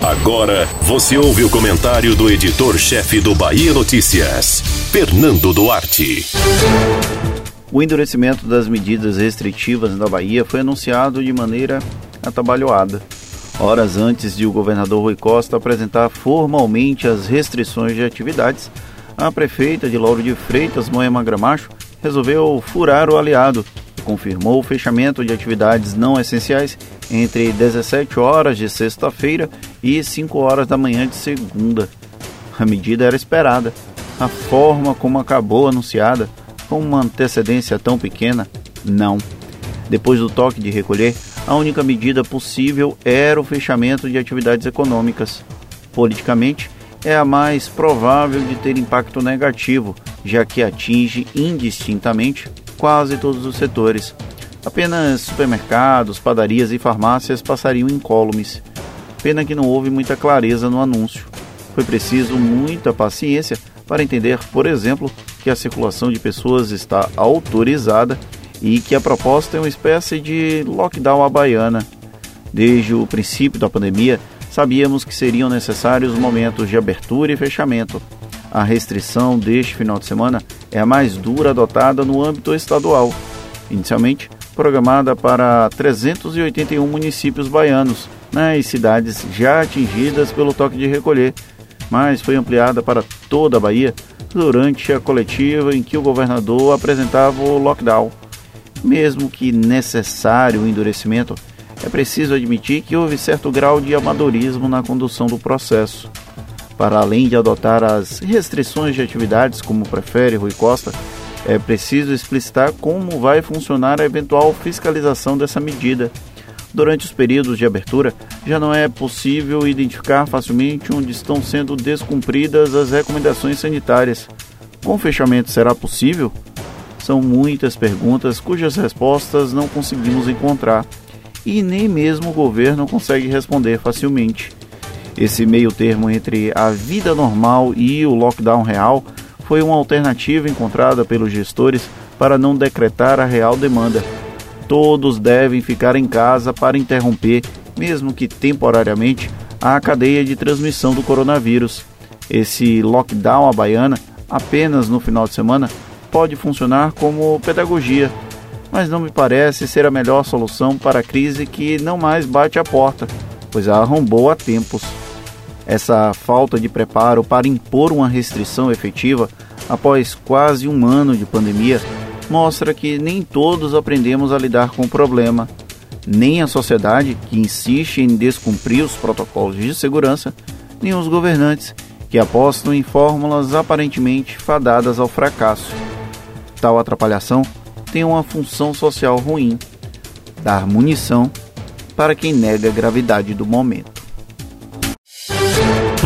Agora você ouve o comentário do editor-chefe do Bahia Notícias, Fernando Duarte. O endurecimento das medidas restritivas na Bahia foi anunciado de maneira atabalhoada. Horas antes de o governador Rui Costa apresentar formalmente as restrições de atividades, a prefeita de Lauro de Freitas, Moema Gramacho, resolveu furar o aliado confirmou o fechamento de atividades não essenciais entre 17 horas de sexta-feira e 5 horas da manhã de segunda. A medida era esperada. A forma como acabou anunciada com uma antecedência tão pequena? Não. Depois do toque de recolher, a única medida possível era o fechamento de atividades econômicas. Politicamente, é a mais provável de ter impacto negativo, já que atinge indistintamente quase todos os setores. Apenas supermercados, padarias e farmácias passariam incólumes. Pena que não houve muita clareza no anúncio. Foi preciso muita paciência para entender, por exemplo, que a circulação de pessoas está autorizada e que a proposta é uma espécie de lockdown à baiana. Desde o princípio da pandemia, sabíamos que seriam necessários momentos de abertura e fechamento. A restrição deste final de semana é a mais dura adotada no âmbito estadual. Inicialmente, programada para 381 municípios baianos, nas cidades já atingidas pelo toque de recolher, mas foi ampliada para toda a Bahia durante a coletiva em que o governador apresentava o lockdown. Mesmo que necessário o endurecimento, é preciso admitir que houve certo grau de amadorismo na condução do processo. Para além de adotar as restrições de atividades, como prefere Rui Costa, é preciso explicitar como vai funcionar a eventual fiscalização dessa medida Durante os períodos de abertura, já não é possível identificar facilmente onde estão sendo descumpridas as recomendações sanitárias. Com o fechamento será possível? São muitas perguntas cujas respostas não conseguimos encontrar e nem mesmo o governo consegue responder facilmente. Esse meio termo entre a vida normal e o lockdown real foi uma alternativa encontrada pelos gestores para não decretar a real demanda todos devem ficar em casa para interromper, mesmo que temporariamente, a cadeia de transmissão do coronavírus. Esse lockdown à baiana, apenas no final de semana, pode funcionar como pedagogia, mas não me parece ser a melhor solução para a crise que não mais bate a porta, pois a arrombou há tempos. Essa falta de preparo para impor uma restrição efetiva após quase um ano de pandemia mostra que nem todos aprendemos a lidar com o problema. Nem a sociedade, que insiste em descumprir os protocolos de segurança, nem os governantes, que apostam em fórmulas aparentemente fadadas ao fracasso. Tal atrapalhação tem uma função social ruim: dar munição para quem nega a gravidade do momento.